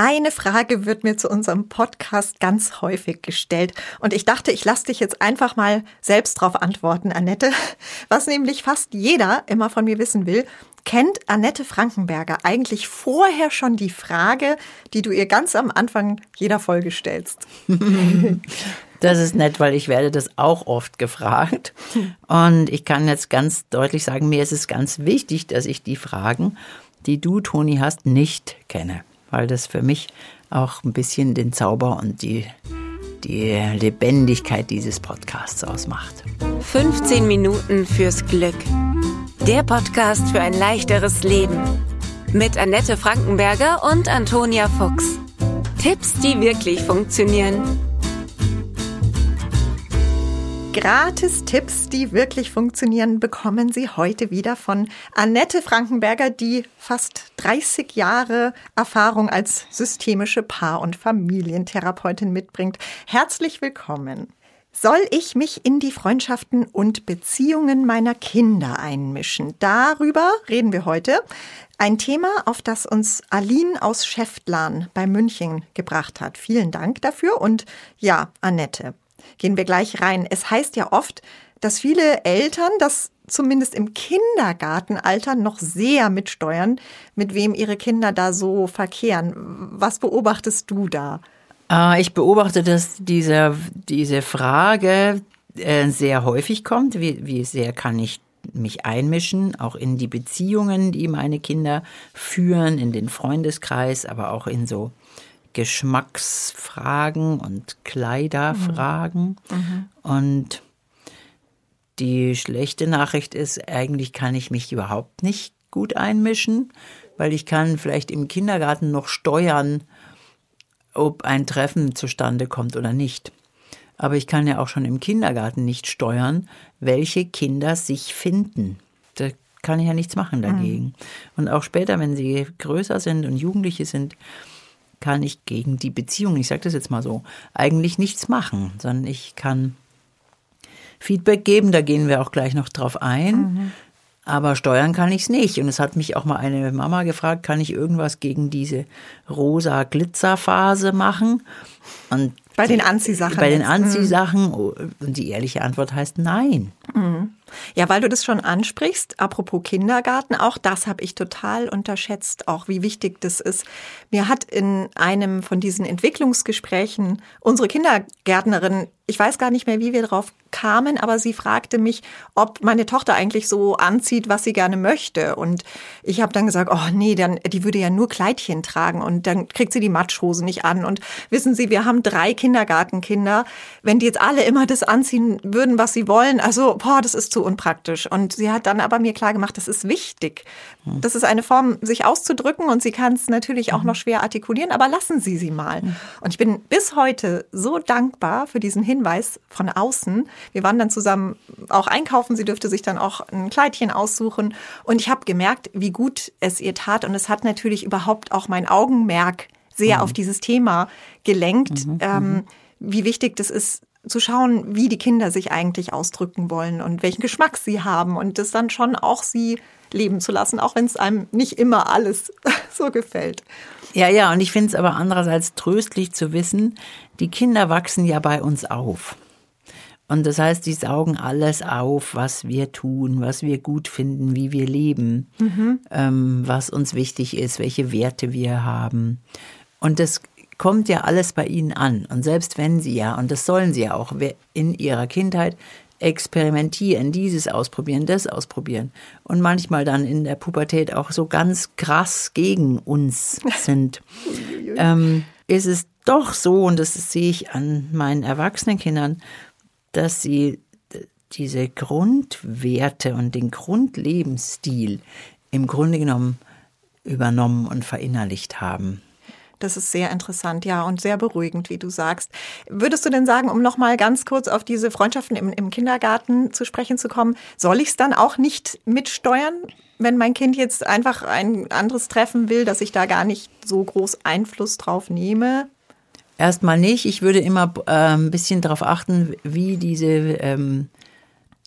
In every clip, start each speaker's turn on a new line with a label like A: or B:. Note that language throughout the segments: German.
A: Eine Frage wird mir zu unserem Podcast ganz häufig gestellt und ich dachte, ich lasse dich jetzt einfach mal selbst drauf antworten, Annette. Was nämlich fast jeder immer von mir wissen will, kennt Annette Frankenberger eigentlich vorher schon die Frage, die du ihr ganz am Anfang jeder Folge stellst?
B: Das ist nett, weil ich werde das auch oft gefragt. Und ich kann jetzt ganz deutlich sagen, mir ist es ganz wichtig, dass ich die Fragen, die du, Toni, hast, nicht kenne. Weil das für mich auch ein bisschen den Zauber und die, die Lebendigkeit dieses Podcasts ausmacht.
C: 15 Minuten fürs Glück. Der Podcast für ein leichteres Leben. Mit Annette Frankenberger und Antonia Fuchs. Tipps, die wirklich funktionieren.
A: Gratis-Tipps, die wirklich funktionieren, bekommen Sie heute wieder von Annette Frankenberger, die fast 30 Jahre Erfahrung als systemische Paar- und Familientherapeutin mitbringt. Herzlich willkommen. Soll ich mich in die Freundschaften und Beziehungen meiner Kinder einmischen? Darüber reden wir heute. Ein Thema, auf das uns Aline aus Schäftlarn bei München gebracht hat. Vielen Dank dafür und ja, Annette gehen wir gleich rein. Es heißt ja oft, dass viele Eltern das zumindest im Kindergartenalter noch sehr mitsteuern, mit wem ihre Kinder da so verkehren. Was beobachtest du da?
B: Ah, ich beobachte, dass diese, diese Frage äh, sehr häufig kommt. Wie, wie sehr kann ich mich einmischen, auch in die Beziehungen, die meine Kinder führen, in den Freundeskreis, aber auch in so Geschmacksfragen und Kleiderfragen. Mhm. Und die schlechte Nachricht ist, eigentlich kann ich mich überhaupt nicht gut einmischen, weil ich kann vielleicht im Kindergarten noch steuern, ob ein Treffen zustande kommt oder nicht. Aber ich kann ja auch schon im Kindergarten nicht steuern, welche Kinder sich finden. Da kann ich ja nichts machen dagegen. Mhm. Und auch später, wenn sie größer sind und Jugendliche sind, kann ich gegen die Beziehung, ich sage das jetzt mal so, eigentlich nichts machen, sondern ich kann Feedback geben, da gehen wir auch gleich noch drauf ein. Mhm. Aber steuern kann ich es nicht. Und es hat mich auch mal eine Mama gefragt, kann ich irgendwas gegen diese rosa Glitzerphase machen?
A: Und bei den Anziehsachen.
B: Bei den mhm. Anziehsachen. Und die ehrliche Antwort heißt nein.
A: Ja, weil du das schon ansprichst, apropos Kindergarten, auch das habe ich total unterschätzt, auch wie wichtig das ist. Mir hat in einem von diesen Entwicklungsgesprächen unsere Kindergärtnerin, ich weiß gar nicht mehr, wie wir drauf kamen, aber sie fragte mich, ob meine Tochter eigentlich so anzieht, was sie gerne möchte. Und ich habe dann gesagt, oh nee, dann, die würde ja nur Kleidchen tragen und dann kriegt sie die Matschhose nicht an. Und wissen Sie, wir haben drei Kindergartenkinder. Wenn die jetzt alle immer das anziehen würden, was sie wollen, also, boah, das ist zu unpraktisch. Und sie hat dann aber mir klar gemacht, das ist wichtig. Hm. Das ist eine Form, sich auszudrücken und sie kann es natürlich auch mhm. noch schwer artikulieren, aber lassen Sie sie mal. Mhm. Und ich bin bis heute so dankbar für diesen Hinweis von außen. Wir waren dann zusammen auch einkaufen. Sie dürfte sich dann auch ein Kleidchen aussuchen. Und ich habe gemerkt, wie gut es ihr tat. Und es hat natürlich überhaupt auch mein Augenmerk sehr mhm. auf dieses Thema gelenkt, mhm. ähm, mhm. wie wichtig das ist, zu schauen, wie die Kinder sich eigentlich ausdrücken wollen und welchen Geschmack sie haben und das dann schon auch sie leben zu lassen, auch wenn es einem nicht immer alles so gefällt.
B: Ja, ja, und ich finde es aber andererseits tröstlich zu wissen, die Kinder wachsen ja bei uns auf. Und das heißt, die saugen alles auf, was wir tun, was wir gut finden, wie wir leben, mhm. ähm, was uns wichtig ist, welche Werte wir haben. Und das kommt ja alles bei ihnen an. Und selbst wenn sie ja, und das sollen sie ja auch in ihrer Kindheit, experimentieren, dieses ausprobieren, das ausprobieren und manchmal dann in der Pubertät auch so ganz krass gegen uns sind, ähm, ist es doch so, und das sehe ich an meinen erwachsenen Kindern, dass sie diese Grundwerte und den Grundlebensstil im Grunde genommen übernommen und verinnerlicht haben.
A: Das ist sehr interessant, ja, und sehr beruhigend, wie du sagst. Würdest du denn sagen, um nochmal ganz kurz auf diese Freundschaften im, im Kindergarten zu sprechen zu kommen, soll ich es dann auch nicht mitsteuern, wenn mein Kind jetzt einfach ein anderes Treffen will, dass ich da gar nicht so groß Einfluss drauf nehme?
B: Erstmal nicht. Ich würde immer äh, ein bisschen darauf achten, wie diese ähm,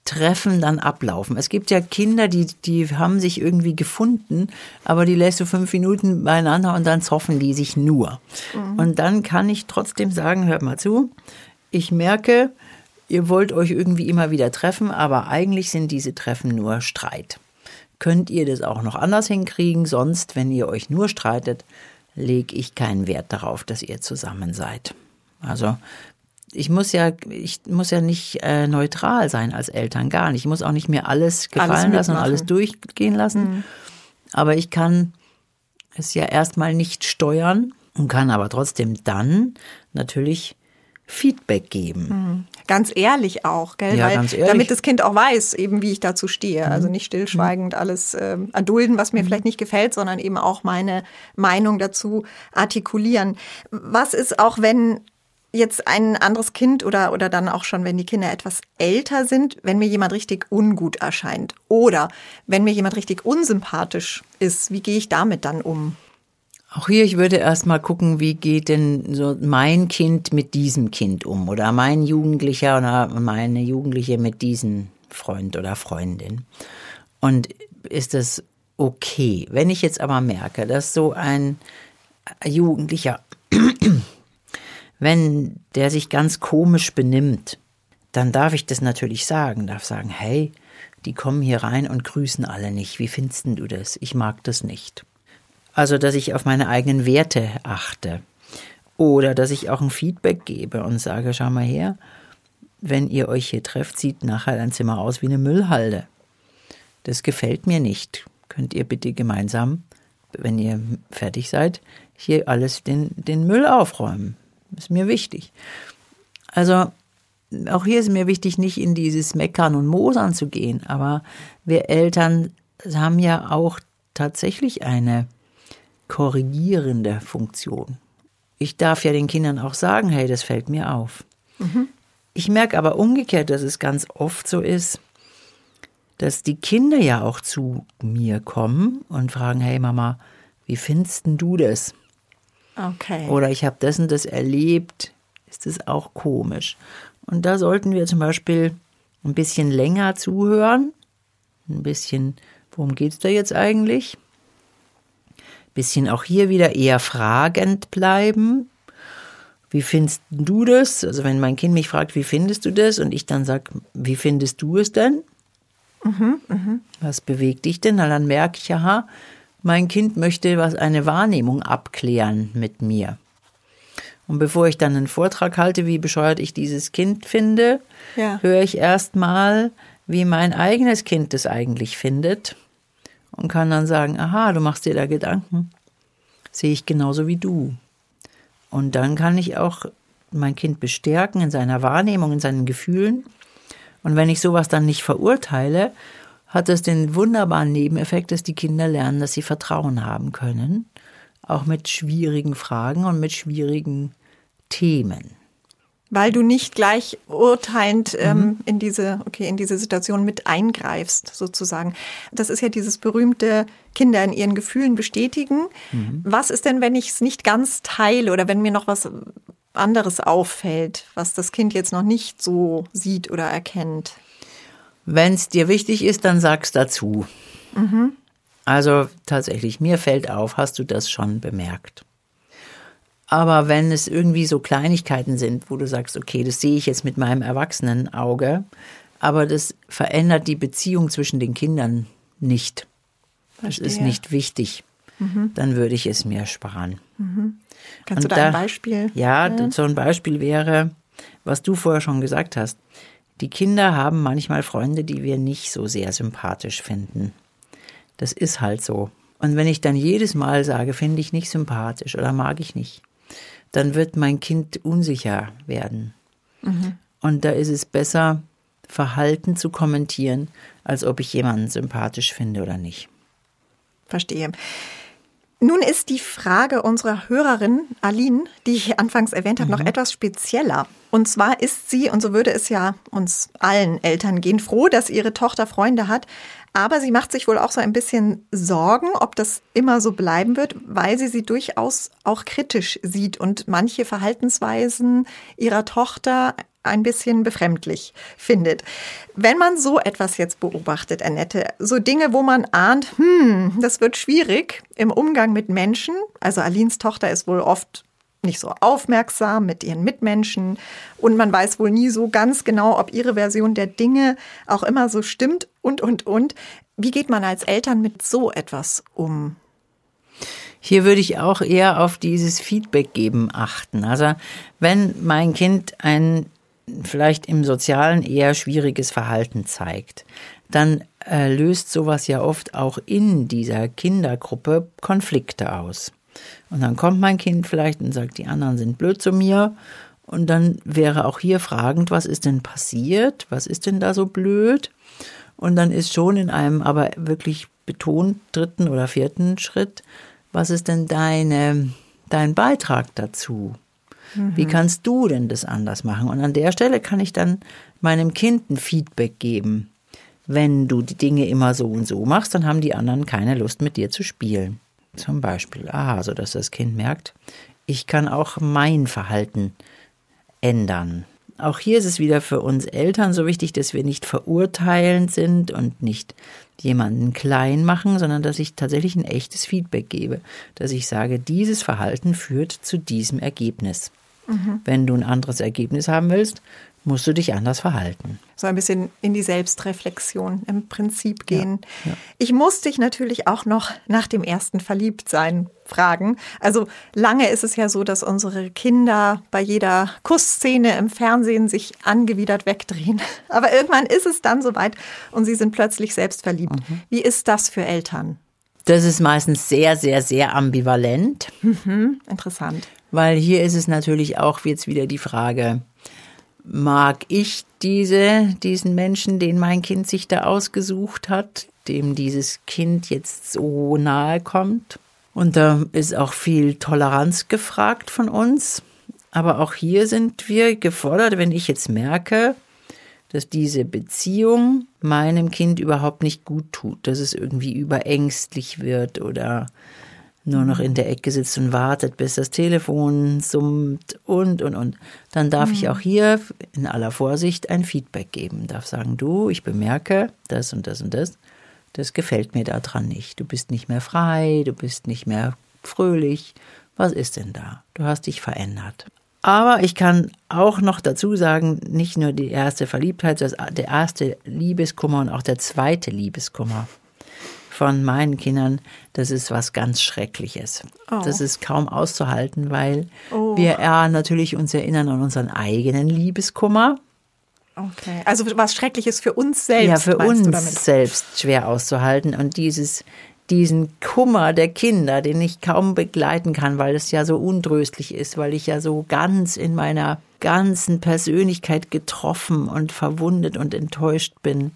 B: Treffen dann ablaufen. Es gibt ja Kinder, die, die haben sich irgendwie gefunden, aber die lässt du fünf Minuten beieinander und dann zoffen die sich nur. Mhm. Und dann kann ich trotzdem sagen, hört mal zu, ich merke, ihr wollt euch irgendwie immer wieder treffen, aber eigentlich sind diese Treffen nur Streit. Könnt ihr das auch noch anders hinkriegen? Sonst, wenn ihr euch nur streitet, lege ich keinen Wert darauf, dass ihr zusammen seid. Also ich muss ja, ich muss ja nicht äh, neutral sein als Eltern, gar nicht. Ich muss auch nicht mir alles gefallen alles lassen und alles durchgehen lassen. Mhm. Aber ich kann es ja erstmal nicht steuern und kann aber trotzdem dann natürlich Feedback geben. Mhm.
A: Ganz ehrlich auch, gell? Ja, Weil, ganz ehrlich. Damit das Kind auch weiß, eben wie ich dazu stehe. Mhm. Also nicht stillschweigend mhm. alles äh, erdulden, was mir mhm. vielleicht nicht gefällt, sondern eben auch meine Meinung dazu artikulieren. Was ist auch, wenn jetzt ein anderes Kind oder, oder dann auch schon, wenn die Kinder etwas älter sind, wenn mir jemand richtig ungut erscheint oder wenn mir jemand richtig unsympathisch ist, wie gehe ich damit dann um?
B: Auch hier, ich würde erstmal gucken, wie geht denn so mein Kind mit diesem Kind um oder mein Jugendlicher oder meine Jugendliche mit diesem Freund oder Freundin. Und ist das okay? Wenn ich jetzt aber merke, dass so ein Jugendlicher, wenn der sich ganz komisch benimmt, dann darf ich das natürlich sagen, darf sagen, hey, die kommen hier rein und grüßen alle nicht. Wie findest du das? Ich mag das nicht. Also, dass ich auf meine eigenen Werte achte. Oder dass ich auch ein Feedback gebe und sage, schau mal her, wenn ihr euch hier trefft, sieht nachher dein Zimmer aus wie eine Müllhalde. Das gefällt mir nicht. Könnt ihr bitte gemeinsam, wenn ihr fertig seid, hier alles den, den Müll aufräumen. Ist mir wichtig. Also, auch hier ist mir wichtig, nicht in dieses Meckern und Mosern zu gehen, aber wir Eltern haben ja auch tatsächlich eine korrigierende Funktion. Ich darf ja den Kindern auch sagen, hey, das fällt mir auf. Mhm. Ich merke aber umgekehrt, dass es ganz oft so ist, dass die Kinder ja auch zu mir kommen und fragen, hey Mama, wie findest du das?
A: Okay.
B: Oder ich habe das und das erlebt, ist das auch komisch. Und da sollten wir zum Beispiel ein bisschen länger zuhören, ein bisschen, worum geht es da jetzt eigentlich? bisschen auch hier wieder eher fragend bleiben. Wie findest du das? Also wenn mein Kind mich fragt, wie findest du das? Und ich dann sage, wie findest du es denn? Mhm, mh. Was bewegt dich denn? Na, dann merke ich, aha, mein Kind möchte was eine Wahrnehmung abklären mit mir. Und bevor ich dann einen Vortrag halte, wie bescheuert ich dieses Kind finde, ja. höre ich erst mal, wie mein eigenes Kind es eigentlich findet und kann dann sagen, aha, du machst dir da Gedanken. Sehe ich genauso wie du. Und dann kann ich auch mein Kind bestärken in seiner Wahrnehmung, in seinen Gefühlen. Und wenn ich sowas dann nicht verurteile, hat das den wunderbaren Nebeneffekt, dass die Kinder lernen, dass sie Vertrauen haben können, auch mit schwierigen Fragen und mit schwierigen Themen
A: weil du nicht gleich urteilend ähm, mhm. in diese okay in diese Situation mit eingreifst sozusagen. Das ist ja dieses berühmte Kinder in ihren Gefühlen bestätigen. Mhm. Was ist denn, wenn ich es nicht ganz teile oder wenn mir noch was anderes auffällt, was das Kind jetzt noch nicht so sieht oder erkennt?
B: Wenn es dir wichtig ist, dann sag's dazu. Mhm. Also tatsächlich, mir fällt auf, hast du das schon bemerkt? Aber wenn es irgendwie so Kleinigkeiten sind, wo du sagst, okay, das sehe ich jetzt mit meinem erwachsenen Auge, aber das verändert die Beziehung zwischen den Kindern nicht. Verstehe. Das ist nicht wichtig. Mhm. Dann würde ich es mir sparen.
A: Mhm. Kannst Und du da ein Beispiel?
B: Ja, ja, so ein Beispiel wäre, was du vorher schon gesagt hast. Die Kinder haben manchmal Freunde, die wir nicht so sehr sympathisch finden. Das ist halt so. Und wenn ich dann jedes Mal sage, finde ich nicht sympathisch oder mag ich nicht, dann wird mein Kind unsicher werden. Mhm. Und da ist es besser, Verhalten zu kommentieren, als ob ich jemanden sympathisch finde oder nicht.
A: Verstehe. Nun ist die Frage unserer Hörerin Aline, die ich anfangs erwähnt habe, mhm. noch etwas spezieller. Und zwar ist sie, und so würde es ja uns allen Eltern gehen, froh, dass ihre Tochter Freunde hat, aber sie macht sich wohl auch so ein bisschen Sorgen, ob das immer so bleiben wird, weil sie sie durchaus auch kritisch sieht und manche Verhaltensweisen ihrer Tochter ein bisschen befremdlich findet. Wenn man so etwas jetzt beobachtet, Annette, so Dinge, wo man ahnt, hm, das wird schwierig im Umgang mit Menschen. Also Alins Tochter ist wohl oft nicht so aufmerksam mit ihren Mitmenschen und man weiß wohl nie so ganz genau, ob ihre Version der Dinge auch immer so stimmt und, und, und. Wie geht man als Eltern mit so etwas um?
B: Hier würde ich auch eher auf dieses Feedback geben achten. Also wenn mein Kind ein vielleicht im sozialen eher schwieriges Verhalten zeigt, dann äh, löst sowas ja oft auch in dieser Kindergruppe Konflikte aus. Und dann kommt mein Kind vielleicht und sagt, die anderen sind blöd zu mir. Und dann wäre auch hier fragend, was ist denn passiert? Was ist denn da so blöd? Und dann ist schon in einem aber wirklich betont dritten oder vierten Schritt, was ist denn deine, dein Beitrag dazu? Mhm. Wie kannst du denn das anders machen? Und an der Stelle kann ich dann meinem Kind ein Feedback geben. Wenn du die Dinge immer so und so machst, dann haben die anderen keine Lust mit dir zu spielen. Zum Beispiel, aha, so dass das Kind merkt, ich kann auch mein Verhalten ändern. Auch hier ist es wieder für uns Eltern so wichtig, dass wir nicht verurteilend sind und nicht jemanden klein machen, sondern dass ich tatsächlich ein echtes Feedback gebe, dass ich sage, dieses Verhalten führt zu diesem Ergebnis. Mhm. Wenn du ein anderes Ergebnis haben willst, musst du dich anders verhalten.
A: So ein bisschen in die Selbstreflexion im Prinzip gehen. Ja, ja. Ich muss dich natürlich auch noch nach dem ersten Verliebtsein fragen. Also lange ist es ja so, dass unsere Kinder bei jeder Kussszene im Fernsehen sich angewidert wegdrehen. Aber irgendwann ist es dann soweit und sie sind plötzlich selbst verliebt. Mhm. Wie ist das für Eltern?
B: Das ist meistens sehr, sehr, sehr ambivalent.
A: Mhm, interessant.
B: Weil hier ist es natürlich auch jetzt wieder die Frage, mag ich diese, diesen Menschen, den mein Kind sich da ausgesucht hat, dem dieses Kind jetzt so nahe kommt. Und da ist auch viel Toleranz gefragt von uns. Aber auch hier sind wir gefordert, wenn ich jetzt merke, dass diese Beziehung meinem Kind überhaupt nicht gut tut, dass es irgendwie überängstlich wird oder nur noch in der Ecke sitzt und wartet, bis das Telefon summt und, und, und. Dann darf mhm. ich auch hier in aller Vorsicht ein Feedback geben. Darf sagen, du, ich bemerke das und das und das. Das gefällt mir daran nicht. Du bist nicht mehr frei, du bist nicht mehr fröhlich. Was ist denn da? Du hast dich verändert. Aber ich kann auch noch dazu sagen, nicht nur die erste Verliebtheit, sondern der erste Liebeskummer und auch der zweite Liebeskummer von meinen Kindern, das ist was ganz Schreckliches. Oh. Das ist kaum auszuhalten, weil oh. wir ja natürlich uns erinnern an unseren eigenen Liebeskummer.
A: Okay, also was Schreckliches für uns selbst.
B: Ja, für uns selbst schwer auszuhalten und dieses diesen Kummer der Kinder, den ich kaum begleiten kann, weil es ja so untröstlich ist, weil ich ja so ganz in meiner ganzen Persönlichkeit getroffen und verwundet und enttäuscht bin.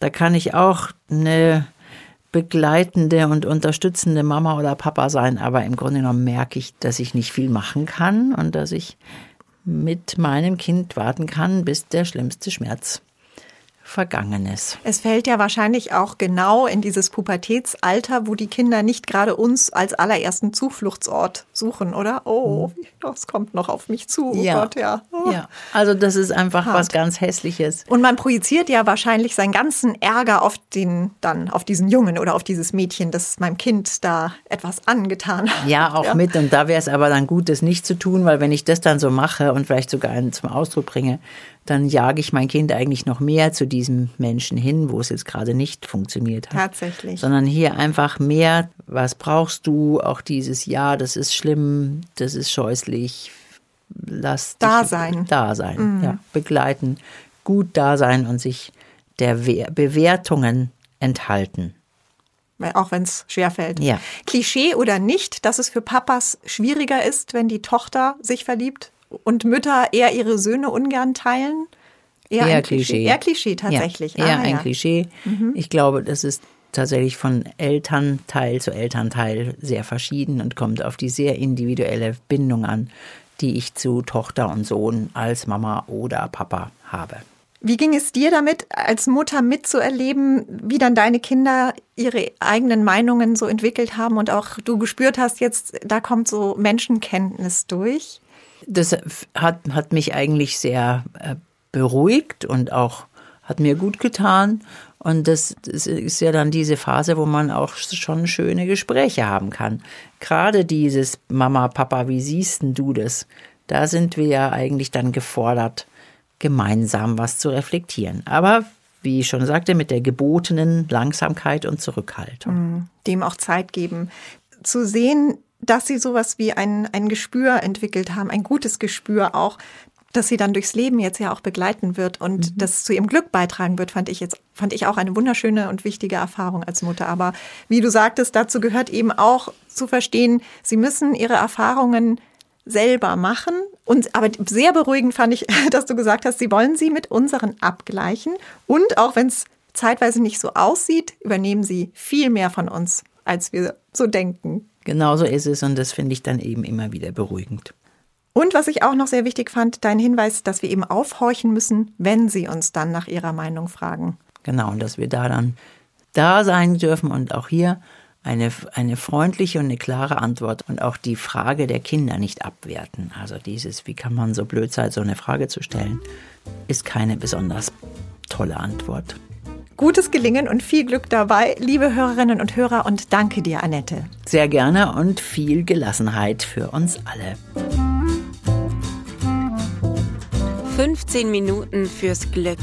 B: Da kann ich auch eine begleitende und unterstützende Mama oder Papa sein, aber im Grunde genommen merke ich, dass ich nicht viel machen kann und dass ich mit meinem Kind warten kann, bis der schlimmste Schmerz Vergangenes.
A: Es fällt ja wahrscheinlich auch genau in dieses Pubertätsalter, wo die Kinder nicht gerade uns als allerersten Zufluchtsort suchen, oder? Oh, hm. das kommt noch auf mich zu. Oh
B: ja.
A: Gott, ja.
B: Oh. ja. Also das ist einfach Hart. was ganz Hässliches.
A: Und man projiziert ja wahrscheinlich seinen ganzen Ärger auf den, dann auf diesen Jungen oder auf dieses Mädchen, das meinem Kind da etwas angetan hat.
B: Ja, auch ja. mit. Und da wäre es aber dann gut, das nicht zu tun, weil wenn ich das dann so mache und vielleicht sogar einen zum Ausdruck bringe, dann jage ich mein Kind eigentlich noch mehr zu diesem Menschen hin, wo es jetzt gerade nicht funktioniert hat.
A: Tatsächlich.
B: Sondern hier einfach mehr, was brauchst du, auch dieses Ja, das ist schlimm, das ist scheußlich, lass
A: da sein.
B: Da sein, mhm. ja, begleiten, gut da sein und sich der Bewertungen enthalten.
A: Auch wenn es schwerfällt.
B: Ja.
A: Klischee oder nicht, dass es für Papas schwieriger ist, wenn die Tochter sich verliebt? Und Mütter eher ihre Söhne ungern teilen?
B: Eher, eher Klischee. Klischee.
A: Eher Klischee tatsächlich.
B: Ja, eher ah, ein ja. Klischee. Mhm. Ich glaube, das ist tatsächlich von Elternteil zu Elternteil sehr verschieden und kommt auf die sehr individuelle Bindung an, die ich zu Tochter und Sohn als Mama oder Papa habe.
A: Wie ging es dir damit, als Mutter mitzuerleben, wie dann deine Kinder ihre eigenen Meinungen so entwickelt haben und auch du gespürt hast, jetzt da kommt so Menschenkenntnis durch?
B: Das hat, hat mich eigentlich sehr äh, beruhigt und auch hat mir gut getan. Und das, das, ist ja dann diese Phase, wo man auch schon schöne Gespräche haben kann. Gerade dieses Mama, Papa, wie siehst denn du das? Da sind wir ja eigentlich dann gefordert, gemeinsam was zu reflektieren. Aber wie ich schon sagte, mit der gebotenen Langsamkeit und Zurückhaltung.
A: Mhm. Dem auch Zeit geben. Zu sehen, dass sie sowas wie ein, ein Gespür entwickelt haben, ein gutes Gespür auch, das sie dann durchs Leben jetzt ja auch begleiten wird und mhm. das zu ihrem Glück beitragen wird, fand ich jetzt, fand ich auch eine wunderschöne und wichtige Erfahrung als Mutter. Aber wie du sagtest, dazu gehört eben auch zu verstehen, sie müssen ihre Erfahrungen selber machen. Und aber sehr beruhigend fand ich, dass du gesagt hast, sie wollen sie mit unseren abgleichen. Und auch wenn es zeitweise nicht so aussieht, übernehmen sie viel mehr von uns, als wir so denken.
B: Genau so ist es und das finde ich dann eben immer wieder beruhigend.
A: Und was ich auch noch sehr wichtig fand, dein Hinweis, dass wir eben aufhorchen müssen, wenn sie uns dann nach ihrer Meinung fragen.
B: Genau, und dass wir da dann da sein dürfen und auch hier eine, eine freundliche und eine klare Antwort und auch die Frage der Kinder nicht abwerten. Also dieses, wie kann man so blöd sein, so eine Frage zu stellen, ist keine besonders tolle Antwort.
A: Gutes Gelingen und viel Glück dabei, liebe Hörerinnen und Hörer, und danke dir, Annette.
B: Sehr gerne und viel Gelassenheit für uns alle.
C: 15 Minuten fürs Glück